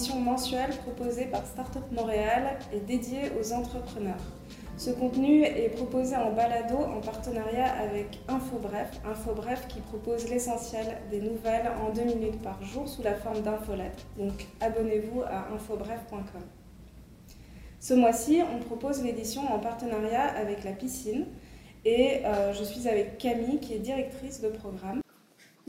émission mensuelle proposée par Startup Montréal et dédiée aux entrepreneurs. Ce contenu est proposé en balado en partenariat avec InfoBref, InfoBref qui propose l'essentiel des nouvelles en deux minutes par jour sous la forme d'infolettres. Donc abonnez-vous à infobref.com. Ce mois-ci, on propose l'édition en partenariat avec la piscine et euh, je suis avec Camille qui est directrice de programme.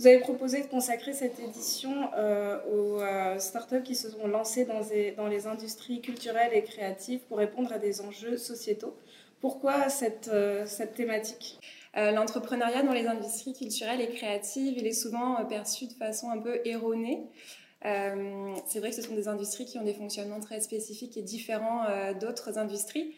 Vous avez proposé de consacrer cette édition euh, aux euh, startups qui se sont lancées dans, les industries culturelles et créatives pour répondre à des enjeux sociétaux. Pourquoi cette, cette thématique? L'entrepreneuriat dans les industries culturelles et créatives, il est souvent perçu de façon un peu erronée. c'est vrai que ce sont des industries qui ont des fonctionnements très spécifiques et différents d'autres industries.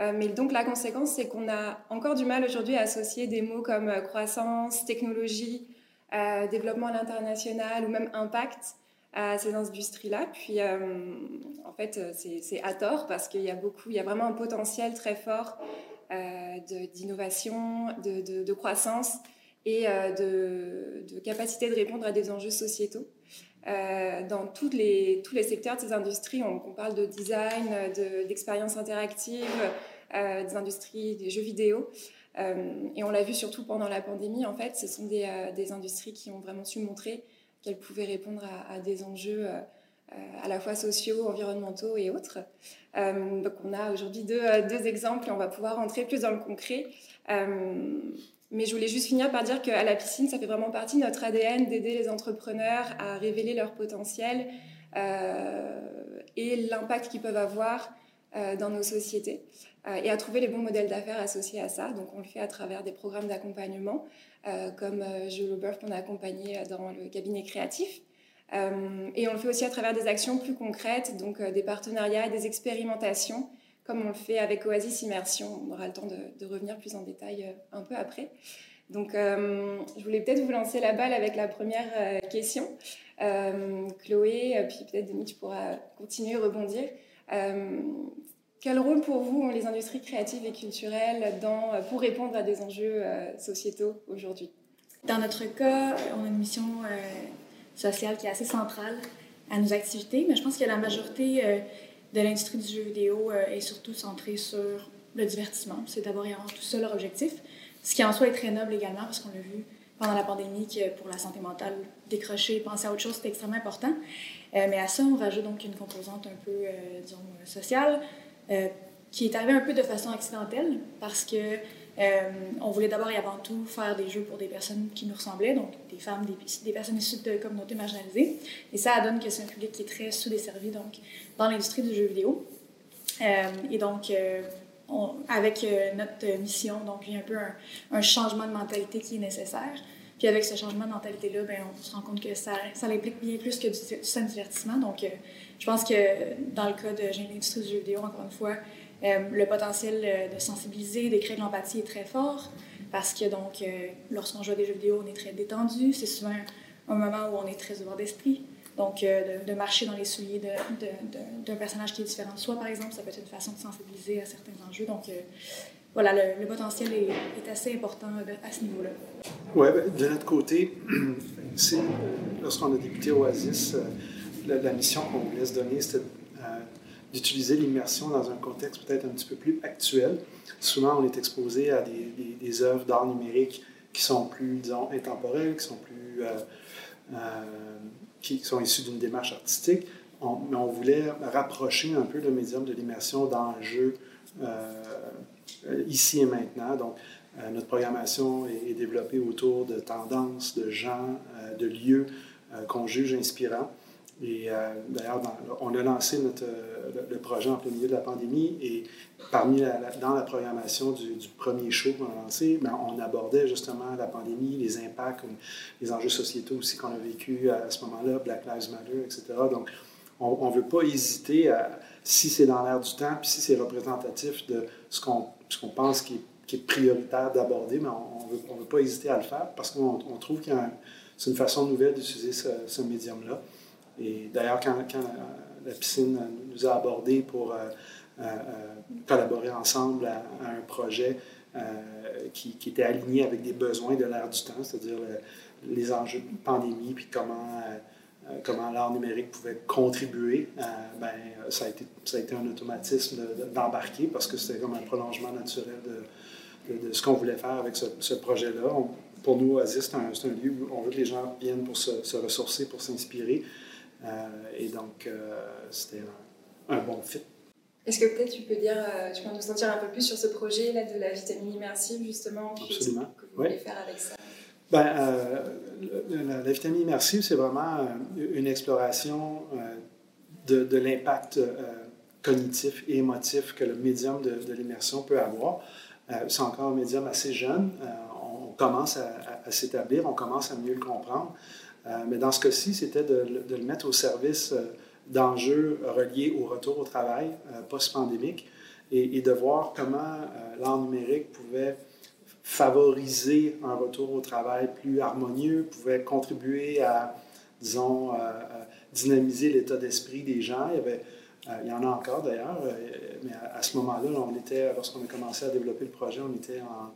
Euh, mais donc la conséquence, c'est qu'on a encore du mal aujourd'hui à associer des mots comme euh, croissance, technologie, euh, développement à l'international ou même impact à ces industries-là. Puis en fait, c'est à tort parce qu'il y a beaucoup, il y a vraiment un potentiel très fort d'innovation, de, croissance et de, capacité de répondre à des enjeux sociétaux. dans tous les, tous les secteurs de ces industries, on, on parle de design, d'expérience interactive, euh, des industries des jeux vidéo. Euh, et on l'a vu surtout pendant la pandémie, en fait, ce sont des, euh, industries qui ont vraiment su montrer qu'elles pouvaient répondre à, des enjeux à la fois sociaux, environnementaux et autres. donc on a aujourd'hui deux, exemples on va pouvoir rentrer plus dans le concret. mais je voulais juste finir par dire qu'à la piscine, ça fait vraiment partie de notre ADN d'aider les entrepreneurs à révéler leur potentiel et l'impact qu'ils peuvent avoir dans nos sociétés. Euh, et à trouver les bons modèles d'affaires associés à ça. Donc on le fait à travers des programmes d'accompagnement, euh, comme euh, Jules Aubeuf qu'on a accompagné dans le cabinet créatif. et on le fait aussi à travers des actions plus concrètes, donc des partenariats et des expérimentations, comme on le fait avec Oasis Immersion. On aura le temps de, revenir plus en détail un peu après. Donc, je voulais peut-être vous lancer la balle avec la première question. Chloé, puis peut-être Denis, tu pourras continuer, rebondir. Quel rôle pour vous ont les industries créatives et culturelles euh, pour répondre à des enjeux euh, sociétaux aujourd'hui? Dans notre cas, on a une mission euh, sociale qui est assez centrale à nos activités, mais je pense que la majorité de l'industrie du jeu vidéo est surtout centrée sur le divertissement. C'est d'abord et avant tout ça leur objectif, ce qui en soi est très noble également, parce qu'on l'a vu pendant la pandémie que pour la santé mentale, décrocher, penser à autre chose, c'est extrêmement important. mais à ça, on rajoute donc une composante un peu, disons, sociale, qui est arrivé un peu de façon accidentelle parce que euh, on voulait d'abord et avant tout faire des jeux pour des personnes qui nous ressemblaient, donc des femmes, des, personnes issues de communautés marginalisées. Et ça donne que c'est un public qui est très sous-desservi donc, dans l'industrie du jeu vidéo. Euh, et donc, avec notre mission, donc, il y a un peu un, changement de mentalité qui est nécessaire. Puis avec ce changement de mentalité-là, ben, on se rend compte que ça, ça implique bien plus que du, du divertissement. Donc, je pense que dans le cas de l'industrie du jeu vidéo, encore une fois, euh, le potentiel euh, de sensibiliser, créer de l'empathie est très fort parce que donc, euh, lorsqu'on joue à des jeux vidéo, on est très détendu. C'est souvent un moment où on est très ouvert d'esprit. Donc, de, marcher dans les souliers d'un personnage qui est différent de soi, par exemple, ça peut être une façon de sensibiliser à certains enjeux. Donc, voilà, le, potentiel est, assez important à ce niveau-là. Oui, ben, de notre côté, lorsqu'on a débuté Oasis, la, mission qu'on voulait se donner, c'était euh, d'utiliser l'immersion dans un contexte peut-être un petit peu plus actuel. Souvent, on est exposé à des, œuvres d'art numérique qui sont plus, disons, intemporelles, qui sont plus... Euh, euh, qui sont issues d'une démarche artistique, mais on voulait rapprocher un peu le médium de l'immersion dans le jeu ici et maintenant. Donc, notre programmation est, développée autour de tendances, de gens, de lieux qu'on juge inspirants. Et euh, d'ailleurs, on a lancé euh, le, projet en plein milieu de la pandémie et parmi dans la programmation du, premier show qu'on a lancé, ben, on abordait justement la pandémie, les impacts, les enjeux sociétaux aussi qu'on a vécu à, ce moment-là, Black Lives Matter, etc. Donc, on ne veut pas hésiter si c'est dans l'air du temps, puis si c'est représentatif de ce qu'on qu'on pense qui est, prioritaire d'aborder, mais on ne veut, pas hésiter à le faire parce qu'on trouve que c'est une façon nouvelle d'utiliser ce, ce médium-là. Et d'ailleurs, quand, la, piscine nous a abordés pour euh, euh, collaborer ensemble à, un projet euh, qui, était aligné avec des besoins de l'ère du temps, c'est-à-dire les enjeux de pandémie, puis comment comment l'art numérique pouvait contribuer, ben, ça, a été, ça a été un automatisme d'embarquer parce que c'était comme un prolongement naturel de, ce qu'on voulait faire avec ce, projet-là. Pour nous, Oasis, c'est un, lieu où on veut que les gens viennent pour se ressourcer, pour s'inspirer. Et donc, c'était un, un bon fit. Est-ce que peut-être tu peux dire, euh, tu peux nous sentir un peu plus sur ce projet là de la vitamine immersive justement Absolument. que vous voulez faire avec ça? Ben, euh, la, vitamine immersive, c'est vraiment euh, une exploration de, de l'impact cognitif et émotif que le médium de, de l'immersion peut avoir. c'est encore un médium assez jeune. on commence à, à, s'établir, on commence à mieux le comprendre. Mais dans ce cas-ci, c'était de, le mettre au service d'enjeux reliés au retour au travail euh, post-pandémique et, de voir comment euh, l'art numérique pouvait favoriser un retour au travail plus harmonieux, pouvait contribuer à, disons, dynamiser l'état d'esprit des gens. Il y, euh, en a encore d'ailleurs, mais à, ce moment-là, on était, lorsqu'on a commencé à développer le projet, on était en,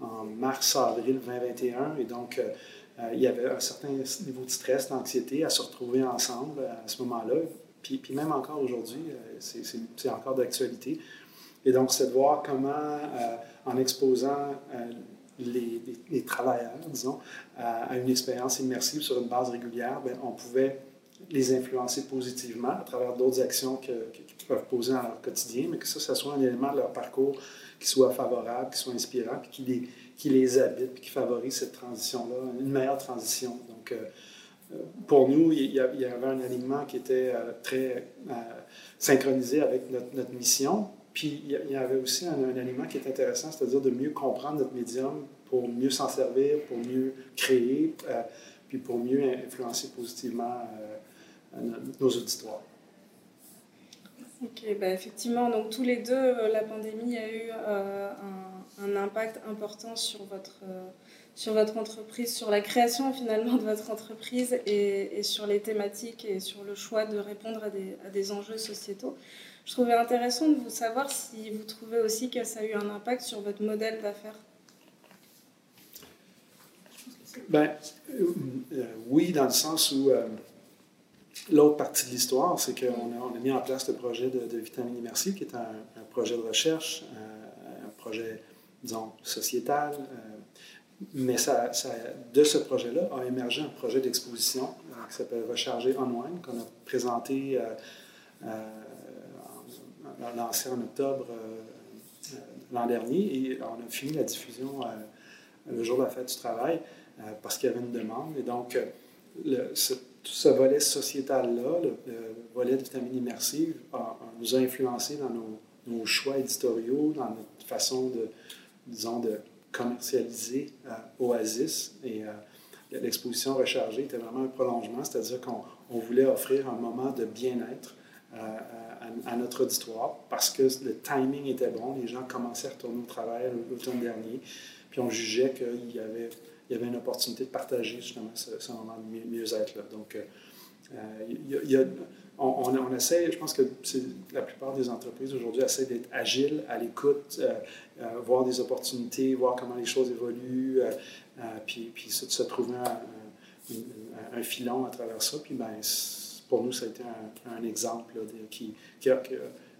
en mars-avril 2021 et donc euh, il y avait un certain niveau de stress, d'anxiété à se retrouver ensemble à ce moment-là. Puis, puis, même encore aujourd'hui, euh, c'est encore d'actualité. Et donc, c'est de voir comment, euh, en exposant les, travailleurs, disons, à une expérience immersive sur une base régulière, bien, on pouvait les influencer positivement à travers d'autres actions qu'ils peuvent poser dans leur quotidien, mais que ça, ça soit un élément de leur parcours qui soit favorable, qui soit inspirant, puis qui les, qui les habite, puis qui favorise cette transition-là, une meilleure transition. Donc, euh, euh, pour nous, il y, avait un alignement qui était euh, très synchronisé avec notre, notre, mission. Puis il y avait aussi un, un alignement qui est intéressant, c'est-à-dire de mieux comprendre notre médium pour mieux s'en servir, pour mieux créer, puis pour mieux influencer positivement nos auditoires. Ok, ben effectivement, donc tous les deux, la pandémie a eu un un impact important sur votre, euh, sur votre entreprise, sur la création finalement de votre entreprise et, sur les thématiques et sur le choix de répondre à des, enjeux sociétaux. Je trouvais intéressant de vous savoir si vous trouvez aussi que ça a eu un impact sur votre modèle d'affaires. Ben, euh, euh, oui, dans le sens où l'autre partie de l'histoire, c'est qu'on a, on a, mis en place le projet de, de Vitamine Immersive, qui est un, projet de recherche, un projet disons, sociétale. Euh, mais ça, ça, de ce projet-là a émergé un projet d'exposition euh, qui s'appelle Recharger Online, qu'on a présenté, euh, lancé en octobre l'an dernier, et on a fini la diffusion le jour de la fête du travail parce qu'il y avait une demande. Et donc, ce, volet sociétal-là, le, volet de vitamine immersive, nous a influencé dans nos, choix éditoriaux, dans notre façon de, disons, de commercialiser euh, Oasis. Et euh, l'exposition rechargée était vraiment un prolongement, c'est-à-dire qu'on voulait offrir un moment de bien-être euh, à, notre auditoire parce que le timing était bon, les gens commençaient à retourner au travail l'automne dernier, puis on jugeait qu'il y avait, une opportunité de partager justement ce, moment de mieux-être-là. Donc, a on, essaie, je pense que la plupart des entreprises aujourd'hui essaient d'être agiles, à l'écoute, euh, euh, voir des opportunités, voir comment les choses évoluent, euh, puis, puis se, se trouver un, filon à travers ça. Puis ben, pour nous, ça a été un, exemple qui, a,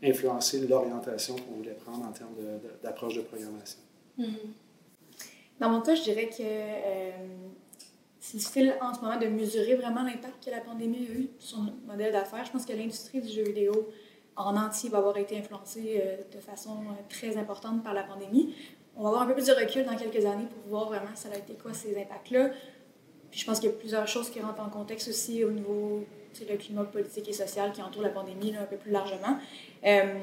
influencé l'orientation qu'on voulait prendre en termes d'approche de, programmation. Mm-hmm. Dans mon cas, je dirais que c'est difficile en ce moment de mesurer vraiment l'impact que la pandémie a eu sur notre modèle d'affaires. Je pense que l'industrie du jeu vidéo en entier va avoir été influencée euh, de façon euh, très importante par la pandémie. On va avoir un peu plus de recul dans quelques années pour voir vraiment ça a été quoi ces impacts-là. Puis je pense qu'il y a plusieurs choses qui rentrent en contexte aussi au niveau le climat politique et social qui entoure la pandémie un peu plus largement. Euh,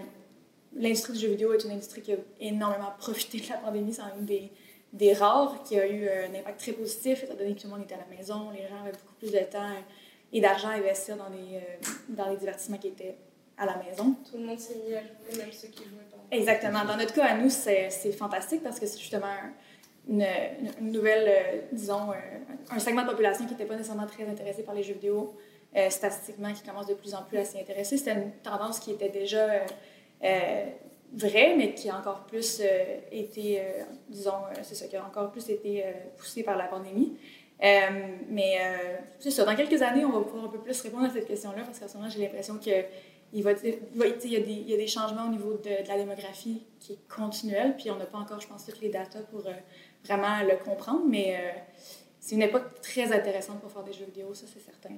l'industrie du jeu vidéo est une industrie qui a énormément profité de la pandémie. C'est une des des rares qui a eu un impact très positif, étant donné que tout le monde était à la maison, les gens avaient beaucoup plus de temps et d'argent à investir dans les, euh, dans les divertissements qui étaient à la maison. Tout le monde s'est mis à jouer, même ceux qui jouaient pas. Exactement. Dans notre cas, à nous, c'est fantastique parce que c'est justement une, une, nouvelle, euh, disons, un, segment de population qui n'était pas nécessairement très intéressé par les jeux vidéo, euh, statistiquement, qui commence de plus en plus à s'y intéresser. C'était une tendance qui était déjà vrai, mais qui a encore plus euh, été, euh, disons, euh, c'est ça, qui a encore plus été poussé par la pandémie. mais c'est ça, dans quelques années, on va pouvoir un peu plus répondre à cette question-là parce qu'en ce moment, j'ai l'impression que il, il, y a des, changements au niveau de, la démographie qui est continuel, puis on n'a pas encore, je pense, toutes les datas pour vraiment le comprendre, mais c'est une époque très intéressante pour faire des jeux vidéo, ça c'est certain.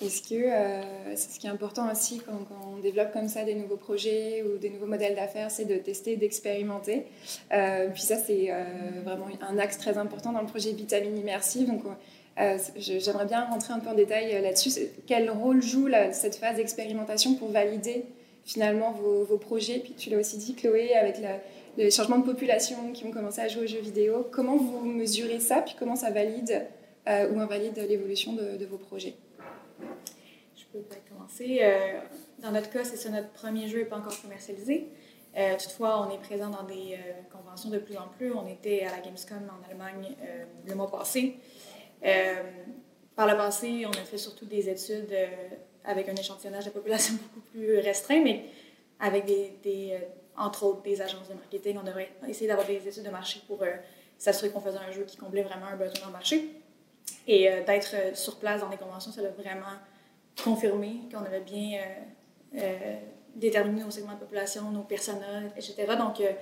Est-ce que euh, c'est ce qui est important aussi quand, on développe comme ça des nouveaux projets ou des nouveaux modèles d'affaires, c'est de tester, d'expérimenter. Euh, puis ça, c'est euh, vraiment un axe très important dans le projet Vitamine Immersive. Donc, j'aimerais bien rentrer un peu en détail là-dessus. Quel rôle joue cette phase d'expérimentation pour valider finalement vos, projets? Puis tu l'as aussi dit, Chloé, avec les changements de population qui ont commencé à jouer aux jeux vidéo. Comment vous mesurez ça? Puis comment ça valide ou invalide l'évolution de vos projets? Je peux peut-être commencer. Euh, dans notre cas, c'est ça, notre premier jeu n'est pas encore commercialisé. Euh, toutefois, on est présent dans des euh, conventions de plus en plus. On était à la Gamescom en Allemagne le mois passé. par le passé, on a fait surtout des études avec un échantillonnage de population beaucoup plus restreint, mais avec des, entre autres des agences de marketing. On devrait essayer d'avoir des études de marché pour s'assurer qu'on faisait un jeu qui comblait vraiment un besoin dans marché. Et d'être sur place dans des conventions, ça l'a vraiment confirmé qu'on avait bien euh, euh, déterminé nos segments de population, nos personnages, etc. Donc, euh,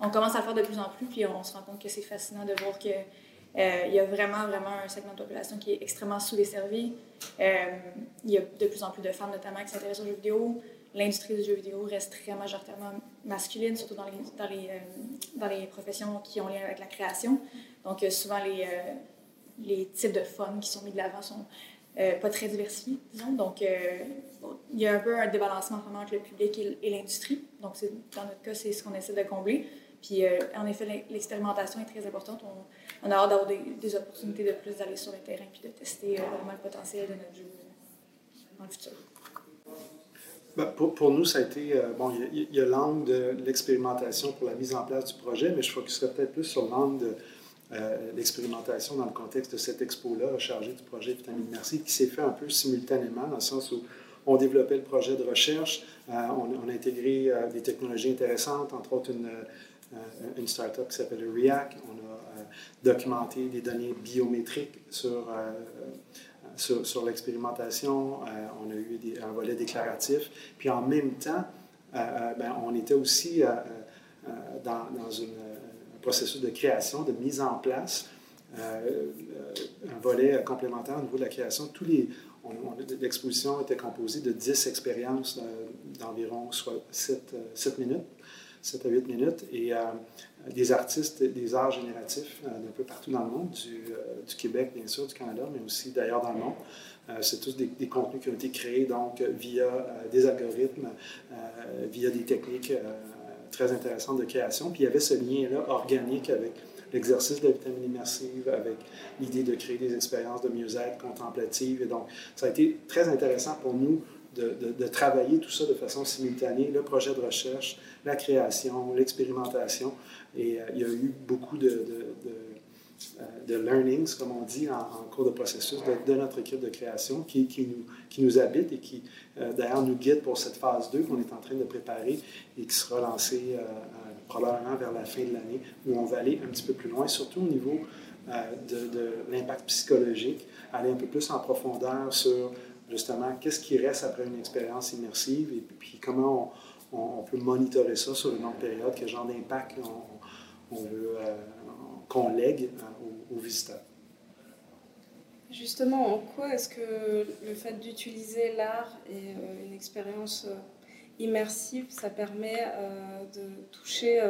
on commence à le faire de plus en plus, puis on se rend compte que c'est fascinant de voir qu'il il y a vraiment, vraiment un segment de population qui est extrêmement sous-desservi. il y a de plus en plus de femmes, notamment, qui s'intéressent aux jeux vidéo. L'industrie du jeu vidéo reste très majoritairement masculine, surtout dans les, dans les, dans les professions qui ont lien avec la création. Donc, souvent, les, les types de fun qui sont mis de l'avant sont euh, pas très diversifié, disons. Donc, euh, il y a un peu un débalancement entre le public et, l'industrie. Donc, dans notre cas, c'est ce qu'on essaie de combler. Puis, euh, en effet, l'expérimentation est très importante. On, a hâte d'avoir des, opportunités de plus d'aller sur le terrain puis de tester vraiment le potentiel de notre jeu dans le futur. Ben, pour, pour, nous, ça a été. bon, il y a, l'angle de l'expérimentation pour la mise en place du projet, mais je focuserais peut-être plus sur l'angle de euh, l'expérimentation dans le contexte de cette expo-là, chargée du projet Vitamine Merci, qui s'est fait un peu simultanément, dans le sens où on développait le projet de recherche, euh, on, a intégré euh, des technologies intéressantes, entre autres une, une start-up qui s'appelle React. On a documenté des données biométriques sur, sur, l'expérimentation. on a eu un volet déclaratif. Puis en même temps, ben, on était aussi dans, dans une processus de création, de mise en place, euh, un volet complémentaire au niveau de la création. Tous les, l'exposition était composée de 10 expériences d'environ soit 7, 7, minutes, 7 à 8 minutes, et euh, des artistes des arts génératifs euh, d'un peu partout dans le monde, du, du, Québec bien sûr, du Canada, mais aussi d'ailleurs dans le monde. c'est tous des, des, contenus qui ont été créés donc via des algorithmes, via des techniques très intéressante de création. Puis il y avait ce lien-là organique avec l'exercice de la vitamine immersive, avec l'idée de créer des expériences de mieux-être contemplative. Et donc, ça a été très intéressant pour nous de, de, travailler tout ça de façon simultanée, le projet de recherche, la création, l'expérimentation. Et euh, il y a eu beaucoup de, de, learnings, comme on dit, en, cours de processus de, notre équipe de création qui, nous, qui nous habite et qui, euh, d'ailleurs, nous guide pour cette phase 2 qu'on est en train de préparer et qui sera lancée euh, probablement vers la fin de l'année, où on va aller un petit peu plus loin, surtout au niveau de, l'impact psychologique, aller un peu plus en profondeur sur justement qu'est-ce qui reste après une expérience immersive et puis comment on, peut monitorer ça sur une longue période, quel genre d'impact on, veut qu'on lègue aux, visiteurs. Justement, en quoi est-ce que le fait d'utiliser l'art et euh, une expérience euh, immersive, ça permet euh, de toucher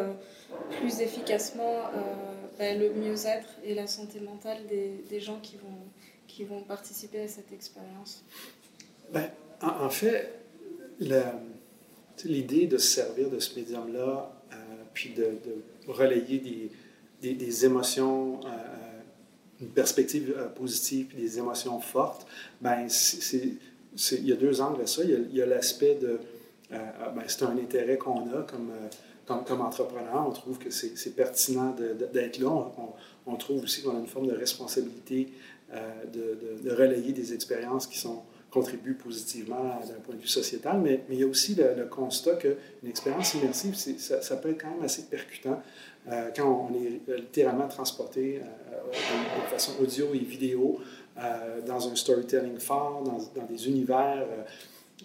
plus efficacement ben, le mieux-être et la santé mentale des, gens qui vont, qui vont participer à cette expérience? Ben, en, fait, l'idée de se servir de ce médium-là, puis de, de relayer des, des, émotions, euh, une perspective euh, positive, puis des émotions fortes, ben c'est, il y a deux angles à ça. Il y a, l'aspect de, euh, ben, c'est un intérêt qu'on a comme, comme, entrepreneur. On trouve que c'est, pertinent d'être là. On, trouve aussi qu'on a une forme de responsabilité de, relayer des expériences qui sont contribue positivement d'un point de vue sociétal, mais, il y a aussi le, constat qu'une expérience immersive, ça, peut être quand même assez percutant quand on est littéralement transporté de, façon audio et vidéo dans un storytelling fort, dans, des univers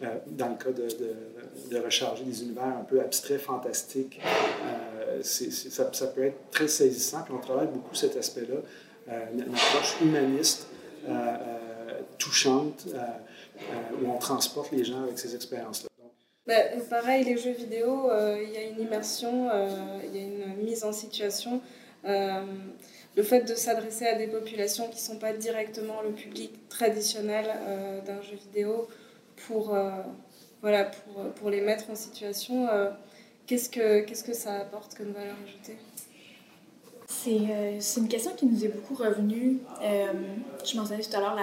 euh, dans le cas de, recharger des univers un peu abstraits, fantastiques, euh, ça, peut être très saisissant. Puis on travaille beaucoup cet aspect-là, euh, une, approche humaniste, touchante, où on transporte les gens avec ces expériences-là. Ben, pareil, les jeux vidéo, il y a une immersion, il y a une mise en situation. le fait de s'adresser à des populations qui ne sont pas directement le public traditionnel d'un jeu vidéo, pour, euh, voilà, pour, les mettre en situation. Euh, qu'est-ce, que, qu'est-ce que ça apporte comme valeur ajoutée? C'est, euh, c'est une question qui nous est beaucoup revenue. je mentionnais tout à l'heure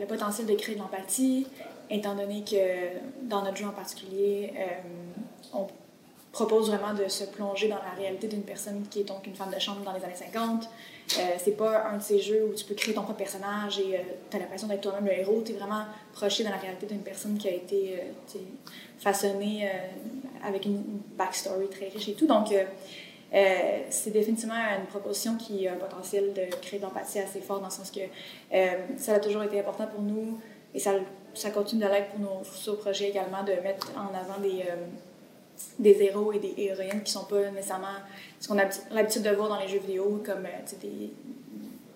le potentiel de créer de l'empathie, étant donné que dans notre jeu en particulier, on propose vraiment de se plonger dans la réalité d'une personne qui est donc une femme de chambre dans les années 50. Euh, c'est pas un de ces jeux où tu peux créer ton propre personnage et euh, tu as l'impression d'être toi-même le héros. Tu es vraiment projeté dans la réalité d'une personne qui a été euh, façonnée euh, avec une, backstory très riche et tout. Donc, c'est définitivement une proposition qui a un potentiel de créer de l'empathie assez fort dans le sens que ça a toujours été important pour nous et ça, continue de l'être pour nos futurs projets également de mettre en avant des des héros et des héroïnes qui sont pas nécessairement ce qu'on a l'habitude de voir dans les jeux vidéo, comme euh, des,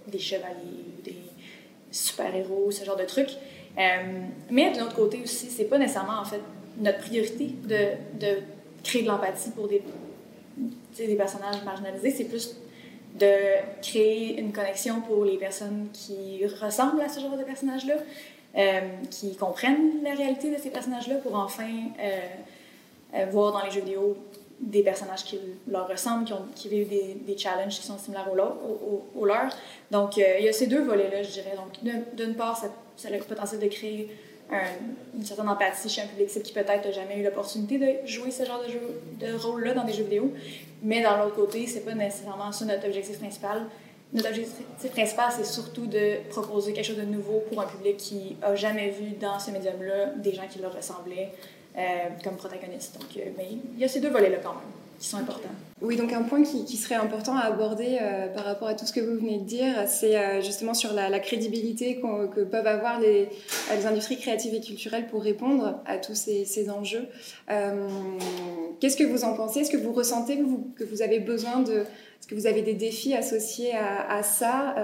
des chevaliers des super-héros, ce genre de trucs. Euh, mais de l'autre côté aussi, c'est pas nécessairement en fait notre priorité de, de créer de l'empathie pour des, des personnages marginalisés, c'est plus de créer une connexion pour les personnes qui ressemblent à ce genre de personnages-là, euh, qui comprennent la réalité de ces personnages-là pour enfin euh, voir dans les jeux vidéo des personnages qui leur ressemblent, qui, ont, qui vivent des, des, challenges qui sont similaires aux, leurs. Donc, euh, il y a ces deux volets-là, je dirais. Donc, d'une part, ça, ça, a le potentiel de créer une certaine empathie chez un public qui peut-être n'a jamais eu l'opportunité de jouer ce genre de, rôle-là dans des jeux vidéo. Mais d'un l'autre côté, c'est pas nécessairement ça notre objectif principal. Notre objectif principal, c'est surtout de proposer quelque chose de nouveau pour un public qui a jamais vu dans ce médium-là des gens qui leur ressemblaient, euh, comme protagoniste. Donc, euh, mais il y a ces deux volets-là quand même qui sont. Oui, donc un point qui, serait important à aborder euh, par rapport à tout ce que vous venez de dire, c'est justement sur la, crédibilité que peuvent avoir les, industries créatives et culturelles pour répondre à tous ces, enjeux. Qu'est-ce que vous en pensez? Est-ce que vous ressentez que vous, que vous avez besoin de... Est-ce que vous avez des défis associés à, ça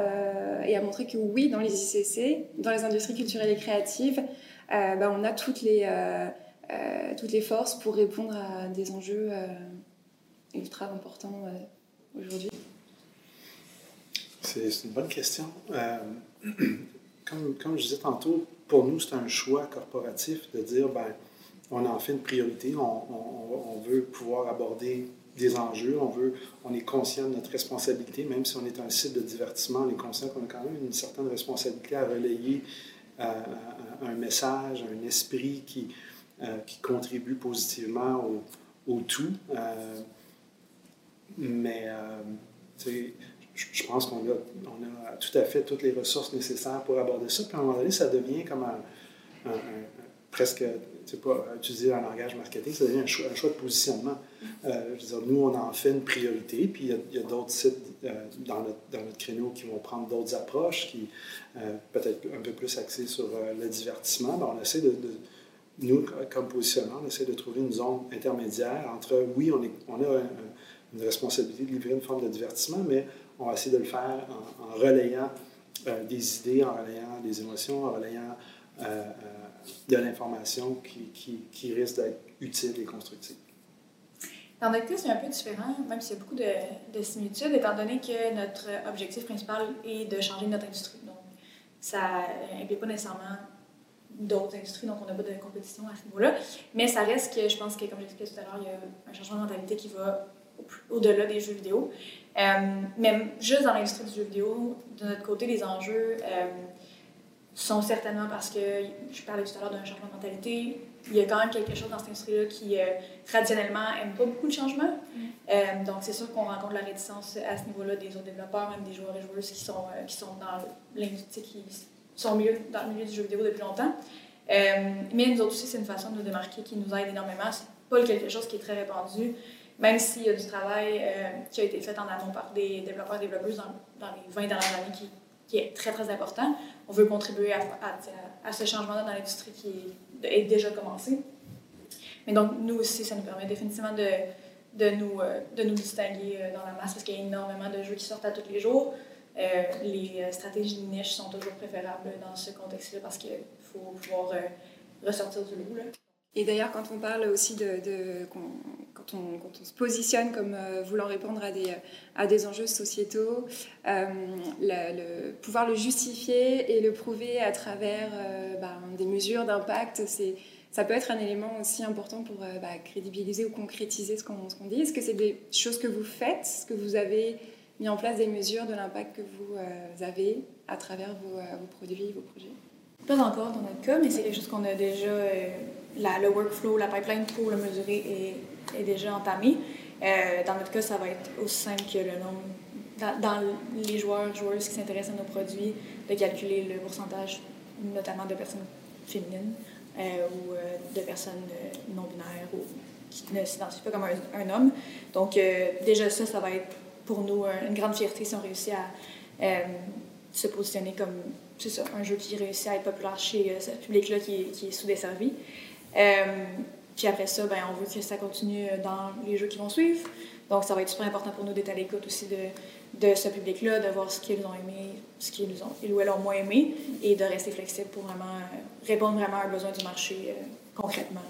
et à montrer que oui, dans les ICC, dans les industries culturelles et créatives, ben, on a toutes les euh, toutes les forces pour répondre à des enjeux euh, ultra importants euh, aujourd'hui C'est une bonne question. Comme, comme, je disais tantôt, pour nous, c'est un choix corporatif de dire, ben, on en fait une priorité, on, on, veut pouvoir aborder des enjeux, on, veut, on est conscient de notre responsabilité, même si on est un site de divertissement, on est conscient qu'on a quand même une certaine responsabilité à relayer un message, un esprit qui, euh, qui contribuent positivement au, au tout. Euh, mais euh, je pense qu'on a, tout à fait toutes les ressources nécessaires pour aborder ça. Puis à un moment donné, ça devient comme un, presque, tu sais pas, utiliser un langage marketing, ça devient un choix, de positionnement. je veux dire, nous, on en fait une priorité, puis il y a, d'autres sites dans, notre, dans, créneau qui vont prendre d'autres approches, qui peut-être un peu plus axées sur le divertissement. Ben, on essaie de nous, comme positionnement, on essaie de trouver une zone intermédiaire entre, oui, on, est, on a une responsabilité de livrer une forme de divertissement, mais on va essayer de le faire en, relayant euh, des idées, en relayant des émotions, en relayant euh, euh, de l'information qui, risque d'être utile et constructive. Dans notre c'est un peu différent, même s'il y a beaucoup de, de, similitudes, étant donné que notre objectif principal est de changer notre industrie. Donc, ça n'implique pas nécessairement d'autres industries, donc on n'a pas de compétition à ce niveau-là. Mais ça reste que je pense que, comme j'expliquais tout à l'heure, il y a un changement de mentalité qui va au-delà des jeux vidéo. Euh, même juste dans l'industrie du jeu vidéo, de notre côté, les enjeux euh, sont certainement parce que je parlais tout à l'heure d'un changement de mentalité. Il y a quand même quelque chose dans cette industrie-là qui, euh, traditionnellement, n'aime pas beaucoup le changement. Mm. donc, c'est sûr qu'on rencontre la réticence à ce niveau-là des autres développeurs, même des joueurs et joueuses qui sont, qui sont dans l'industrie, qui sont milieu, dans le milieu du jeu vidéo depuis longtemps. Euh, mais nous autres aussi, c'est une façon de nous démarquer qui nous aide énormément. C'est pas quelque chose qui est très répandu, même s'il y a du travail euh, qui a été fait en amont par des développeurs et développeuses dans, les 20 dernières années qui, est très, très important. On veut contribuer à, ce changement-là dans l'industrie qui est, déjà commencé. Mais donc, nous aussi, ça nous permet définitivement de, euh, nous distinguer dans la masse parce qu'il y a énormément de jeux qui sortent à tous les jours. Euh, les stratégies de niche sont toujours préférables dans ce contexte-là parce qu'il faut pouvoir euh, ressortir du lot. Et d'ailleurs, quand on parle aussi de, quand, on, se positionne comme euh, voulant répondre à des, à des enjeux sociétaux, le, pouvoir le justifier et le prouver à travers bah, des mesures d'impact, c'est ça peut être un élément aussi important pour bah, crédibiliser ou concrétiser ce qu'on dit. Est-ce que c'est des choses que vous faites, ce que vous avez mis en place des mesures de l'impact que vous euh, avez à travers vos, euh, vos, produits, vos projets? Pas encore dans notre cas, mais c'est quelque chose qu'on a déjà, euh, la, le workflow, la pipeline pour le mesurer est, est déjà entamé. dans notre cas, ça va être aussi simple que le nombre, dans, dans les joueurs, joueuses qui s'intéressent à nos produits, de calculer le pourcentage, notamment de personnes féminines ou de personnes non-binaires ou qui ne s'identifient pas comme un, homme. Donc, déjà ça, ça va être pour nous une grande fierté si on réussit à euh, se positionner comme ça, un jeu qui réussit à être populaire chez euh, ce public-là qui, qui, est sous-desservi. Euh, puis après ça, ben, on veut que ça continue dans les jeux qui vont suivre. Donc, ça va être super important pour nous d'être à l'écoute aussi de, ce public-là, de voir ce qu'ils ont aimé, ce qu'ils ont, ou elles ont moins aimé, et de rester flexible pour vraiment répondre vraiment à un besoin du marché concrètement.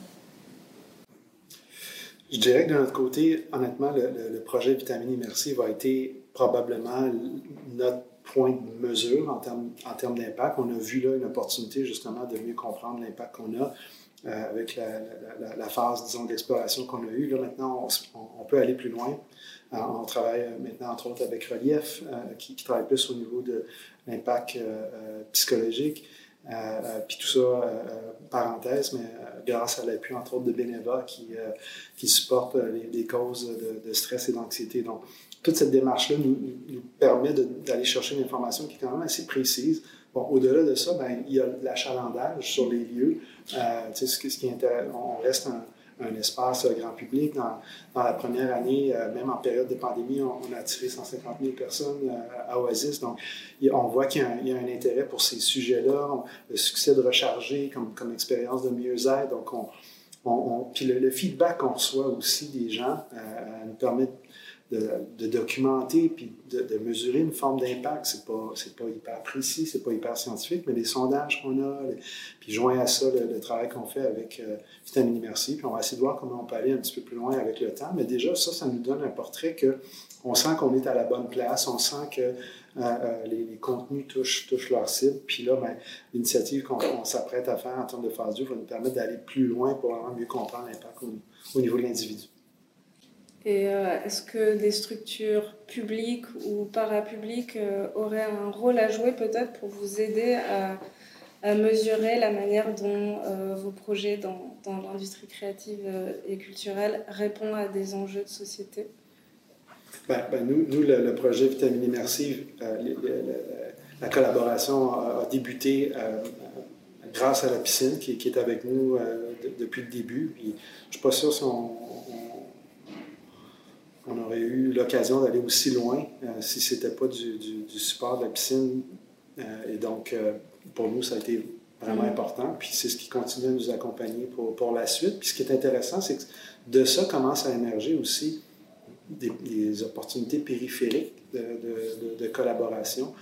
Je dirais que de notre côté, honnêtement, le, projet Vitamine Immersive a été probablement notre point de mesure en termes d'impact. On a vu là une opportunité justement de mieux comprendre l'impact qu'on a euh, avec la, phase, disons, d'exploration qu'on a eue. Là, maintenant, on, peut aller plus loin. Euh, on travaille maintenant, entre autres, avec Relief, euh, qui, travaille plus au niveau de l'impact psychologique. Euh, puis tout ça, euh, euh, parenthèse, mais grâce à l'appui, entre autres, de Beneva qui, qui supporte les, causes de, stress et d'anxiété. Donc, toute cette démarche-là nous, permet d'aller chercher une information qui est quand même assez précise. Bon, au-delà de ça, ben, il y a l'achalandage sur les lieux. Euh, ce, ce qui est, on reste un, un espace euh, grand public. Dans, dans la première année, euh, même en période de pandémie, on, a attiré 150 000 personnes euh, à Oasis. Donc, on voit qu'il y, y, a un intérêt pour ces sujets-là. Le succès de recharger comme, comme expérience de mieux-être. Donc, on, on, puis le, feedback qu'on reçoit aussi des gens nous permet de, documenter puis de, mesurer une forme d'impact. C'est pas, pas hyper précis, c'est pas hyper scientifique, mais les sondages qu'on a, puis joint à ça le, travail qu'on fait avec euh, Vitamine Immersive, puis on va essayer de voir comment on peut aller un petit peu plus loin avec le temps. Mais déjà, ça, ça nous donne un portrait que on sent qu'on est à la bonne place, on sent que euh, euh, les, contenus touchent, touchent leur cible. Puis là, ben, l'initiative qu'on s'apprête à faire en termes de phase 2 va nous permettre d'aller plus loin pour vraiment mieux comprendre l'impact au niveau de l'individu. Et euh, est-ce que des structures publiques ou parapubliques euh, auraient un rôle à jouer peut-être pour vous aider à, mesurer la manière dont euh, vos projets dans, l'industrie créative et culturelle répondent à des enjeux de société? Ben, ben nous, nous le, projet Vitamine Immersive, la collaboration a, débuté grâce à la piscine qui, qui est avec nous depuis le début. Puis, je ne suis pas sûr si on on aurait eu l'occasion d'aller aussi loin euh, si ce n'était pas du, support de la piscine. Euh, et donc, euh, pour nous, ça a été vraiment mm. important. Puis c'est ce qui continue à nous accompagner pour, pour la suite. Puis ce qui est intéressant, c'est que de ça commence à émerger aussi des, opportunités périphériques de, de, collaboration.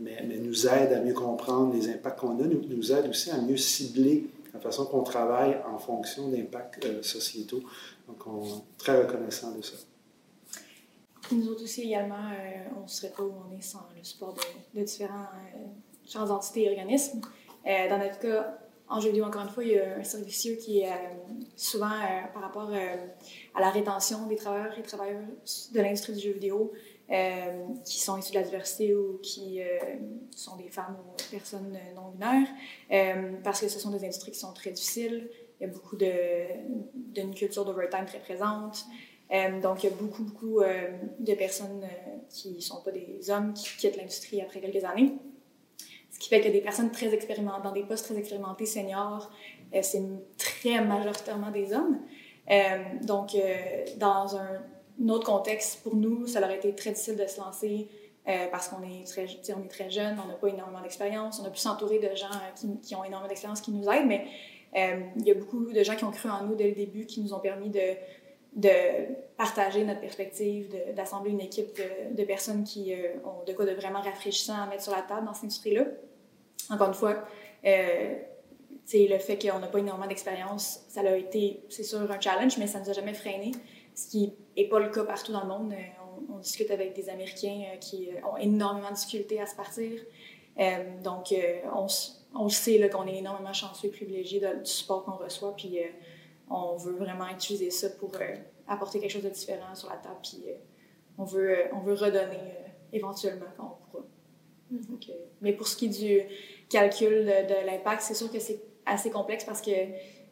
mais, mais, nous aide à mieux comprendre les impacts qu'on a, nous, nous aide aussi à mieux cibler la façon qu'on travaille en fonction d'impacts sociétaux. Donc, on est très reconnaissant de ça. Nous autres aussi, également, euh, on ne serait pas où on est sans le support de, de différents euh, entités et organismes. Euh, dans notre cas, en jeu vidéo, encore une fois, il y a un service qui est souvent par rapport à la rétention des travailleurs et travailleurs de l'industrie du jeu vidéo qui sont issus de la diversité ou qui sont des femmes ou personnes non binaires, parce que ce sont des industries qui sont très difficiles, il y a beaucoup d'une culture d'overtime très présente. Euh, donc, il y a beaucoup, beaucoup euh, de personnes euh, qui ne sont pas des hommes qui quittent l'industrie après quelques années. Ce qui fait que des personnes très expérimentées, dans des postes très expérimentés, seniors, c'est très majoritairement des hommes. donc, dans un autre contexte, pour nous, ça aurait été très difficile de se lancer euh, parce qu'on est très, est très jeune, on n'a pas énormément d'expérience, on a pu s'entourer de gens euh, qui, ont énormément d'expérience qui nous aident, mais euh, il y a beaucoup de gens qui ont cru en nous dès le début, qui nous ont permis de, partager notre perspective, d'assembler une équipe de, de personnes qui ont de quoi de vraiment rafraîchissant à mettre sur la table dans cette industrie-là. Encore une fois, le fait qu'on n'a pas énormément d'expérience, ça a été, c'est sûr, un challenge, mais ça ne nous a jamais freiné, ce qui n'est pas le cas partout dans le monde on discute avec des Américains euh, qui euh, ont énormément de difficultés à se partir. Euh, donc, on, on sait qu'on est énormément chanceux et privilégié du support qu'on reçoit, puis on veut vraiment utiliser ça pour apporter quelque chose de différent sur la table, puis on, veut, on veut redonner éventuellement quand on pourra. Mm-hmm. mais pour ce qui est du calcul de, l'impact, c'est sûr que c'est assez complexe parce que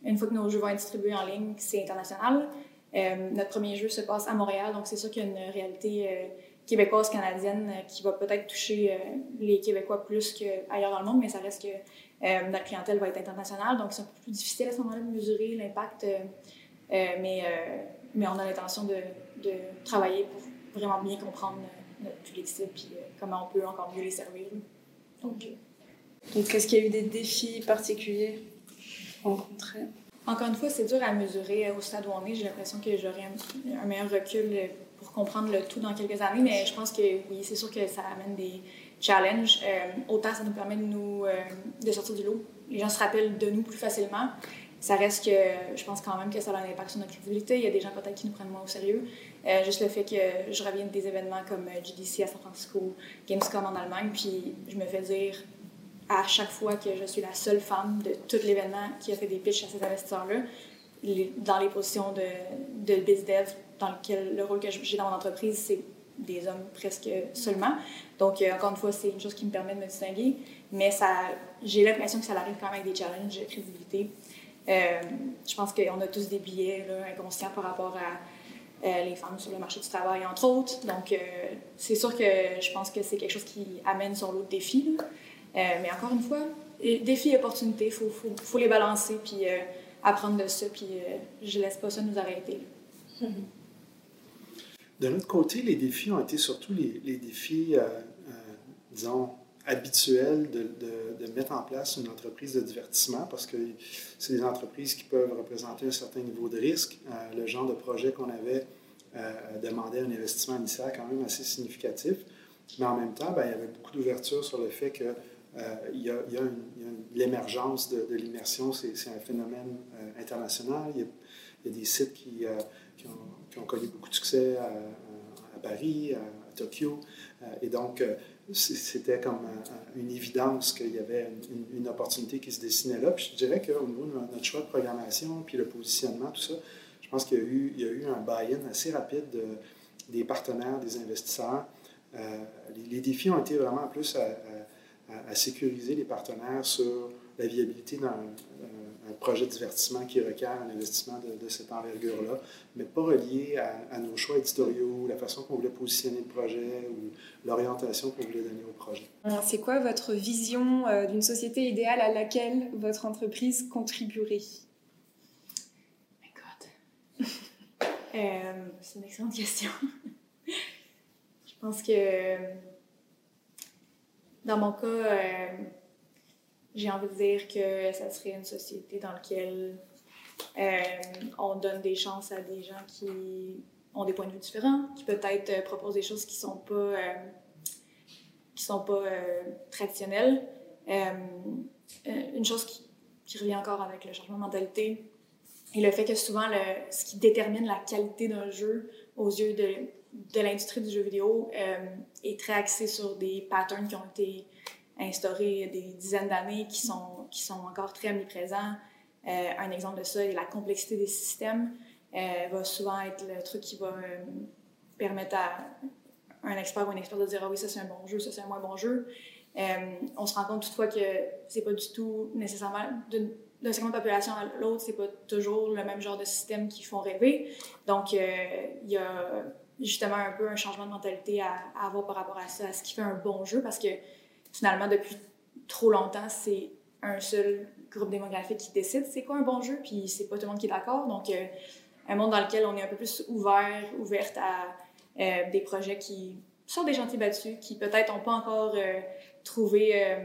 une fois que nos jeux vont être distribués en ligne, c'est international. Euh, notre premier jeu se passe à Montréal, donc c'est sûr qu'il y a une réalité euh, québécoise, canadienne, euh, qui va peut-être toucher les Québécois plus qu'ailleurs dans le monde, mais ça reste que notre clientèle va être internationale, donc c'est un peu plus difficile à ce moment-là de mesurer l'impact, mais, mais on a l'intention de, travailler pour vraiment bien comprendre notre public cible et comment on peut encore mieux les servir. Donc, donc est-ce qu'il y a eu des défis particuliers rencontrés? Encore une fois, c'est dur à mesurer au stade où on est. J'ai l'impression que j'aurai un, meilleur recul pour comprendre le tout dans quelques années, mais je pense que oui, c'est sûr que ça amène des challenges. Euh, autant ça nous permet de nous euh, de sortir du lot. Les gens se rappellent de nous plus facilement. Ça reste que je pense quand même que ça a un impact sur notre crédibilité. Il y a des gens peut-être qui nous prennent moins au sérieux. Euh, juste le fait que je revienne des événements comme GDC à San Francisco, Gamescom en Allemagne, puis je me fais dire à chaque fois que je suis la seule femme de tout l'événement qui a fait des pitches à ces investisseurs-là, dans les positions de, de dev, dans lequel le rôle que j'ai dans mon entreprise, c'est des hommes presque seulement. Donc, euh, encore une fois, c'est une chose qui me permet de me distinguer, mais j'ai l'impression que ça arrive quand même avec des challenges de crédibilité. Euh, je pense qu'on a tous des billets là, inconscients par rapport à euh, les femmes sur le marché du travail, entre autres. Donc, c'est sûr que je pense que c'est quelque chose qui amène sur l'autre défi. Euh, mais encore une fois, défis et opportunités, il faut, les balancer puis euh, apprendre de ça, puis euh, je laisse pas ça nous arrêter. De l'autre côté, les défis ont été surtout les, défis, disons, habituels de, mettre en place une entreprise de divertissement parce que c'est des entreprises qui peuvent représenter un certain niveau de risque. le genre de projet qu'on avait demandait un investissement initial quand même assez significatif. Mais en même temps, ben, il y avait beaucoup d'ouverture sur le fait que euh, il, y a, il, y a, l'émergence de, l'immersion, c'est, un phénomène euh, international. Il y, a, des sites qui, euh, qui, ont, connu beaucoup de succès à, Paris, à, Tokyo. et donc, c'était comme une évidence qu'il y avait une, opportunité qui se dessinait là. Puis je dirais qu'au niveau de notre choix de programmation, puis le positionnement, tout ça, je pense qu'il y a eu, un buy-in assez rapide des partenaires, des investisseurs. les, défis ont été vraiment plus à, sécuriser les partenaires sur la viabilité d'un un projet de divertissement qui requiert un investissement de, cette envergure-là, mais pas relié à, nos choix éditoriaux, la façon qu'on voulait positionner le projet ou l'orientation qu'on voulait donner au projet. C'est quoi votre vision euh, d'une société idéale à laquelle votre entreprise contribuerait? Oh my God. Euh, c'est une excellente question. Je pense que dans mon cas, euh, j'ai envie de dire que ça serait une société dans laquelle euh, on donne des chances à des gens qui ont des points de vue différents, qui peut-être euh, proposent des choses qui sont pas qui sont pas traditionnelles. une chose qui, revient encore avec le changement de mentalité et le fait que souvent ce qui détermine la qualité d'un jeu aux yeux de de l'industrie du jeu vidéo euh, est très axé sur des patterns qui ont été instaurés des dizaines d'années, qui sont, qui sont encore très omniprésents. Euh, un exemple de ça est la complexité des systèmes. Euh, va souvent être le truc qui va permettre à un expert ou une expert de dire ah oui ça c'est un bon jeu, ça c'est un moins bon jeu. on se rend compte toutefois que c'est pas du tout nécessairement d'un segment de population à l'autre, c'est pas toujours le même genre de système qui font rêver. Donc il y a justement un peu un changement de mentalité à, avoir par rapport à ça, à ce qui fait un bon jeu, parce que finalement, depuis trop longtemps, c'est un seul groupe démographique qui décide c'est quoi un bon jeu, puis c'est pas tout le monde qui est d'accord. Donc, euh, un monde dans lequel on est un peu plus ouvert, ouverte à euh, des projets qui sont des chantiers battus, qui peut-être n'ont pas encore euh, trouvé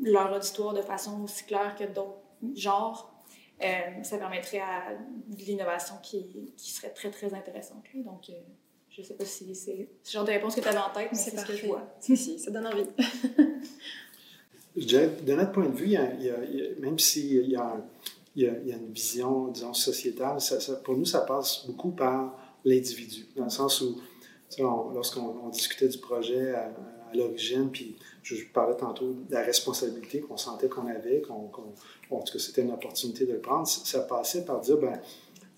leur auditoire de façon aussi claire que d'autres genres. Ça permettrait à de l'innovation qui, qui, serait très, très intéressante. Donc, je sais pas si c'est ce genre de réponse que tu avais en tête, mais c'est ce que je vois. Si, si, ça donne envie. je dirais, de notre point de vue, il y a, même s'il y a, il y, a, une vision, disons, sociétale, pour nous, ça passe beaucoup par l'individu, dans le sens où, lorsqu'on discutait du projet à, l'origine, puis je, parlais tantôt de la responsabilité qu'on sentait qu'on avait, qu'on, bon, que c'était une opportunité de le prendre, ça passait par dire, ben,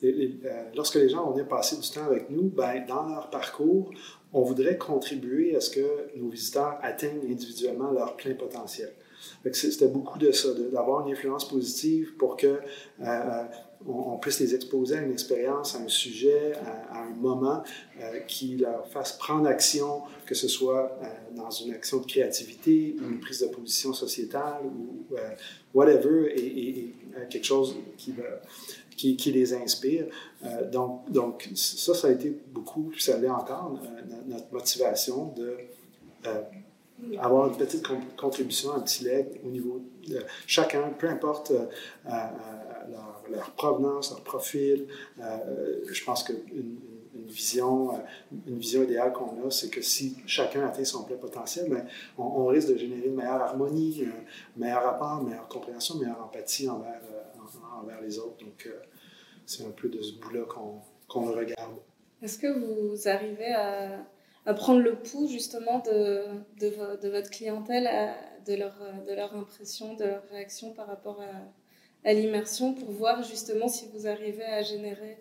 euh, lorsque les gens venir passer du temps avec nous, ben, dans leur parcours, on voudrait contribuer à ce que nos visiteurs atteignent individuellement leur plein potentiel. C'était beaucoup de ça, d'avoir une influence positive pour que euh, euh, on, puisse les exposer à une expérience, à un sujet, à, un moment qui leur fasse prendre action, que ce soit dans une action de créativité une prise de position sociétale ou whatever, et, quelque chose qui les inspire. Euh, donc, ça, ça a été beaucoup, ça l'est encore, euh, notre motivation de euh, avoir une petite contribution, un petit leg au niveau de chacun, peu importe leur, provenance, leur profil. je pense qu'une une vision, une vision idéale qu'on a, c'est que si chacun atteint son plein potentiel, ben, on, risque de générer une meilleure harmonie, un meilleur rapport, une meilleure compréhension, une meilleure empathie envers, envers les autres. Donc, c'est un peu de ce bout-là qu'on regarde. Est-ce que vous arrivez à, prendre le pouls justement de, de, de votre clientèle, de, leur, de leur impression, de leur réaction par rapport à, à l'immersion pour voir justement si vous arrivez à générer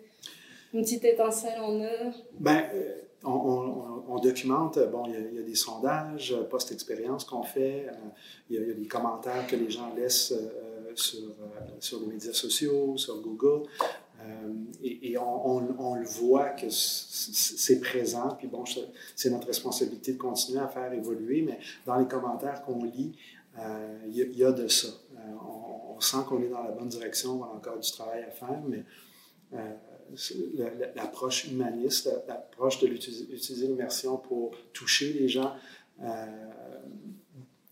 une petite étincelle en eux ben, euh, on, on, documente, bon, il y, a, des sondages post-expérience qu'on fait, euh, il, y a, des commentaires que les gens laissent euh, sur, les médias sociaux, sur Google. Et, on, le voit que c'est présent, puis bon, c'est notre responsabilité de continuer à faire évoluer, mais dans les commentaires qu'on lit, il y, a de ça. Euh, on, sent qu'on est dans la bonne direction, on a encore du travail à faire, mais l'approche humaniste, l'approche de l'utiliser l'immersion pour toucher les gens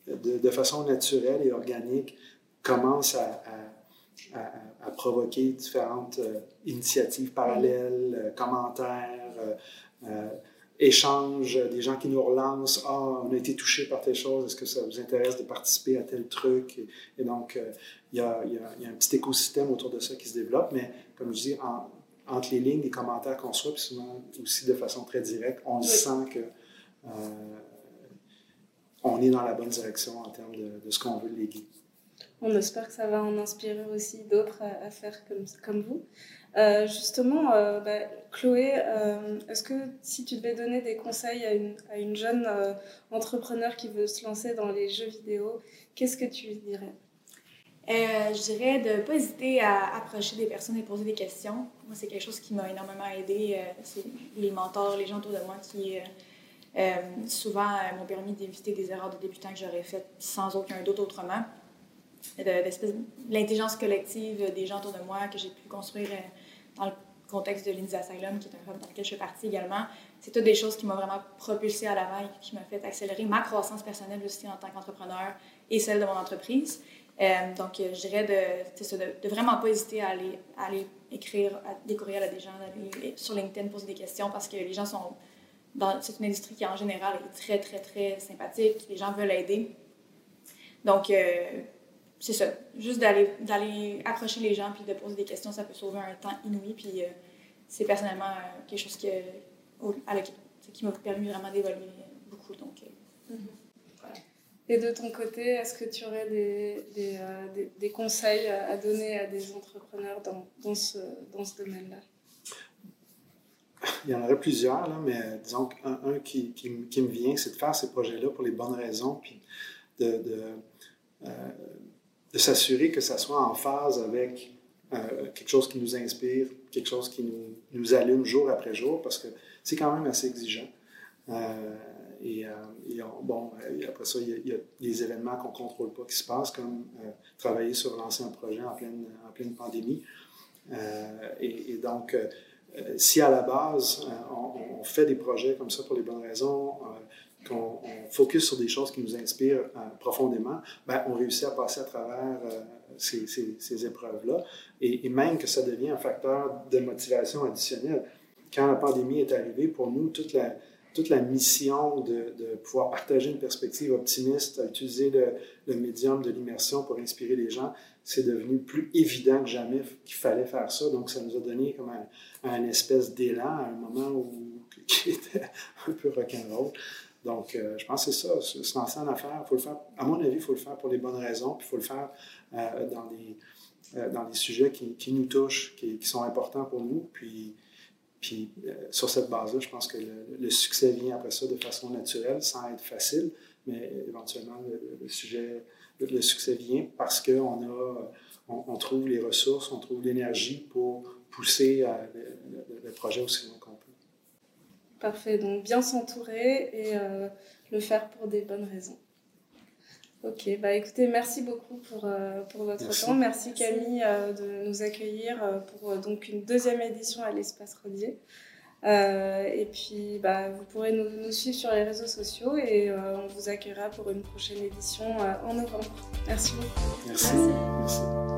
de, façon naturelle et organique commence à provoquer différentes euh, initiatives parallèles, euh, commentaires, euh, échanges, des gens qui nous relancent. Ah, on a été touché par telle chose, est-ce que ça vous intéresse de participer à tel truc? Et, donc, il y, a, y, a, un petit écosystème autour de ça qui se développe, mais comme je dis, entre les lignes des commentaires qu'on reçoit, puis souvent aussi de façon très directe, on sent que on est dans la bonne direction en termes de, de ce qu'on veut léguer on espère que ça va en inspirer aussi d'autres à, faire comme, vous. Euh, justement, euh, bah, Chloé, euh, est-ce que si tu devais donner des conseils à une, jeune entrepreneur qui veut se lancer dans les jeux vidéo, qu'est-ce que tu lui dirais? Je dirais de ne pas hésiter à approcher des personnes et poser des questions. Moi, c'est quelque chose qui m'a énormément aidé. c'est les mentors, les gens autour de moi qui souvent m'ont permis d'éviter des erreurs de débutants que j'aurais faites sans aucun doute autrement l'intelligence collective des gens autour de moi que j'ai pu construire euh, dans le contexte de l'Indies Asylum, qui est un hub dans lequel je fais partie également. C'est toutes des choses qui m'ont vraiment propulsé à l'avant et qui m'ont fait accélérer ma croissance personnelle aussi en tant qu'entrepreneur et celle de mon entreprise. Euh, donc, euh, je dirais de, de, vraiment pas hésiter à aller, aller écrire à, des courriels à des gens, d'aller sur LinkedIn poser des questions parce que les gens sont. C'est une industrie qui, en général, est très, très, très sympathique. Les gens veulent aider. Donc, c'est ça. Juste d'aller, d'aller approcher les gens puis de poser des questions, ça peut sauver un temps inouï. Puis euh, c'est personnellement euh, quelque chose qui m'a permis vraiment d'évoluer beaucoup. Donc, euh, mm-hmm. Et de ton côté, est-ce que tu aurais des, des, des, conseils à donner à des entrepreneurs dans, dans ce, dans ce domaine-là? Il y en aurait plusieurs, là, mais disons qu'un un qui, qui, qui, me vient, c'est de faire ces projets-là pour les bonnes raisons, puis de, de de s'assurer que ça soit en phase avec euh, quelque chose qui nous inspire, quelque chose qui nous, nous, allume jour après jour, parce que c'est quand même assez exigeant. Euh, et, et, bon, après ça, il y, a, des événements qu'on ne contrôle pas qui se passent, comme travailler sur lancer un projet en pleine, en pleine pandémie. Et, et, donc, si à la base, on, on, fait des projets comme ça pour les bonnes raisons, qu'on focus sur des choses qui nous inspirent euh, profondément, ben, on réussit à passer à travers euh, ces, épreuves-là. Et, même que ça devient un facteur de motivation additionnelle. Quand la pandémie est arrivée, pour nous, toute la, toute la mission de, pouvoir partager une perspective optimiste, utiliser le, médium de l'immersion pour inspirer les gens, c'est devenu plus évident que jamais qu'il fallait faire ça. Donc, ça nous a donné comme un, un espèce d'élan à un moment où, qui était un peu rock'n'roll. Donc, euh, je pense que c'est ça, se lancer en affaires. Faut le faire, à mon avis, il faut le faire pour les bonnes raisons, puis il faut le faire euh, dans, des, euh, dans des sujets qui, nous touchent, qui, sont importants pour nous. Puis, puis sur cette base-là, je pense que le, succès vient après ça de façon naturelle, sans être facile, mais éventuellement, le, sujet, le, succès vient parce qu'on a, on, trouve les ressources, on trouve l'énergie pour pousser le, projet aussi loin qu'on peut. Parfait, donc bien s'entourer et euh, le faire pour des bonnes raisons. Ok, bah écoutez, merci beaucoup pour, euh, pour votre temps. Merci Camille euh, de nous accueillir pour donc une deuxième édition à l'espace Rodier. et puis, bah, vous pourrez nous, nous, suivre sur les réseaux sociaux et on vous accueillera pour une prochaine édition en novembre. Merci beaucoup. merci. merci.